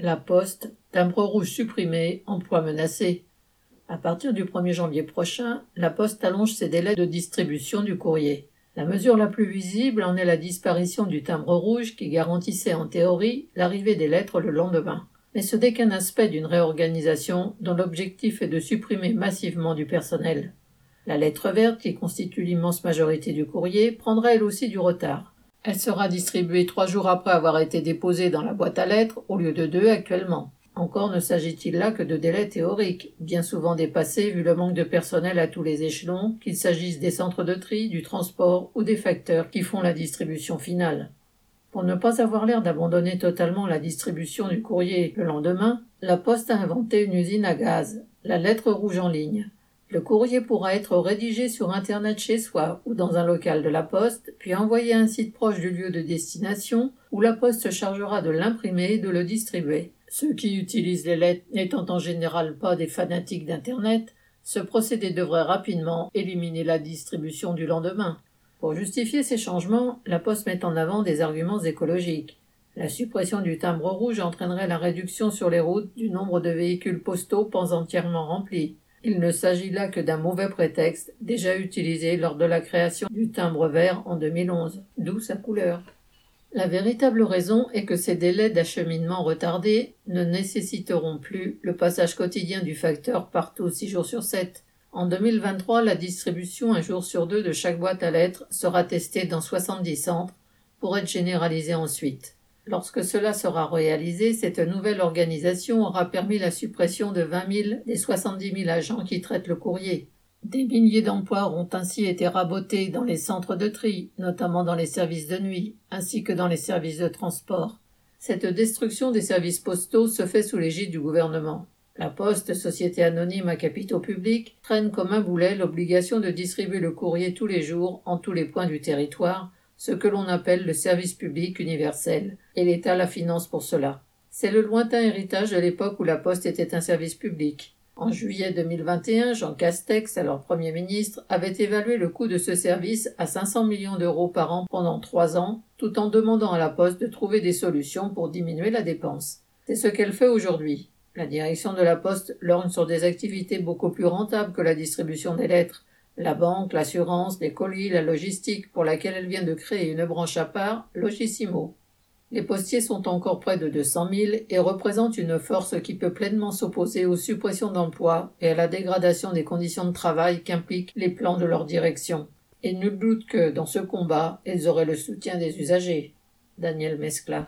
La Poste, timbre rouge supprimé, emploi menacé. À partir du 1er janvier prochain, La Poste allonge ses délais de distribution du courrier. La mesure la plus visible en est la disparition du timbre rouge qui garantissait en théorie l'arrivée des lettres le lendemain. Mais ce n'est qu'un aspect d'une réorganisation dont l'objectif est de supprimer massivement du personnel. La lettre verte, qui constitue l'immense majorité du courrier, prendra elle aussi du retard. Elle sera distribuée trois jours après avoir été déposée dans la boîte à lettres au lieu de deux actuellement. Encore ne s'agit-il là que de délais théoriques, bien souvent dépassés vu le manque de personnel à tous les échelons, qu'il s'agisse des centres de tri, du transport ou des facteurs qui font la distribution finale. Pour ne pas avoir l'air d'abandonner totalement la distribution du courrier le lendemain, la Poste a inventé une usine à gaz, la lettre rouge en ligne. Le courrier pourra être rédigé sur Internet chez soi ou dans un local de la poste, puis envoyé à un site proche du lieu de destination, où la poste se chargera de l'imprimer et de le distribuer. Ceux qui utilisent les lettres n'étant en général pas des fanatiques d'Internet, ce procédé devrait rapidement éliminer la distribution du lendemain. Pour justifier ces changements, la Poste met en avant des arguments écologiques. La suppression du timbre rouge entraînerait la réduction sur les routes du nombre de véhicules postaux pas entièrement remplis. Il ne s'agit là que d'un mauvais prétexte déjà utilisé lors de la création du timbre vert en 2011, d'où sa couleur. La véritable raison est que ces délais d'acheminement retardés ne nécessiteront plus le passage quotidien du facteur partout six jours sur sept. En 2023, la distribution un jour sur deux de chaque boîte à lettres sera testée dans 70 centres pour être généralisée ensuite. Lorsque cela sera réalisé, cette nouvelle organisation aura permis la suppression de 20 000 des 70 000 agents qui traitent le courrier. Des milliers d'emplois ont ainsi été rabotés dans les centres de tri, notamment dans les services de nuit, ainsi que dans les services de transport. Cette destruction des services postaux se fait sous l'égide du gouvernement. La Poste, société anonyme à capitaux publics, traîne comme un boulet l'obligation de distribuer le courrier tous les jours en tous les points du territoire, ce que l'on appelle le service public universel, et l'État la finance pour cela. C'est le lointain héritage de l'époque où la Poste était un service public. En juillet 2021, Jean Castex, alors Premier ministre, avait évalué le coût de ce service à 500 millions d'euros par an pendant trois ans, tout en demandant à la Poste de trouver des solutions pour diminuer la dépense. C'est ce qu'elle fait aujourd'hui. La direction de la Poste lorgne sur des activités beaucoup plus rentables que la distribution des lettres, la banque, l'assurance, les colis, la logistique, pour laquelle elle vient de créer une branche à part, Logissimo. Les postiers sont encore près de 200 000 et représentent une force qui peut pleinement s'opposer aux suppressions d'emplois et à la dégradation des conditions de travail qu'impliquent les plans de leur direction. Et nul doute que, dans ce combat, ils auraient le soutien des usagers. Daniel Mescla.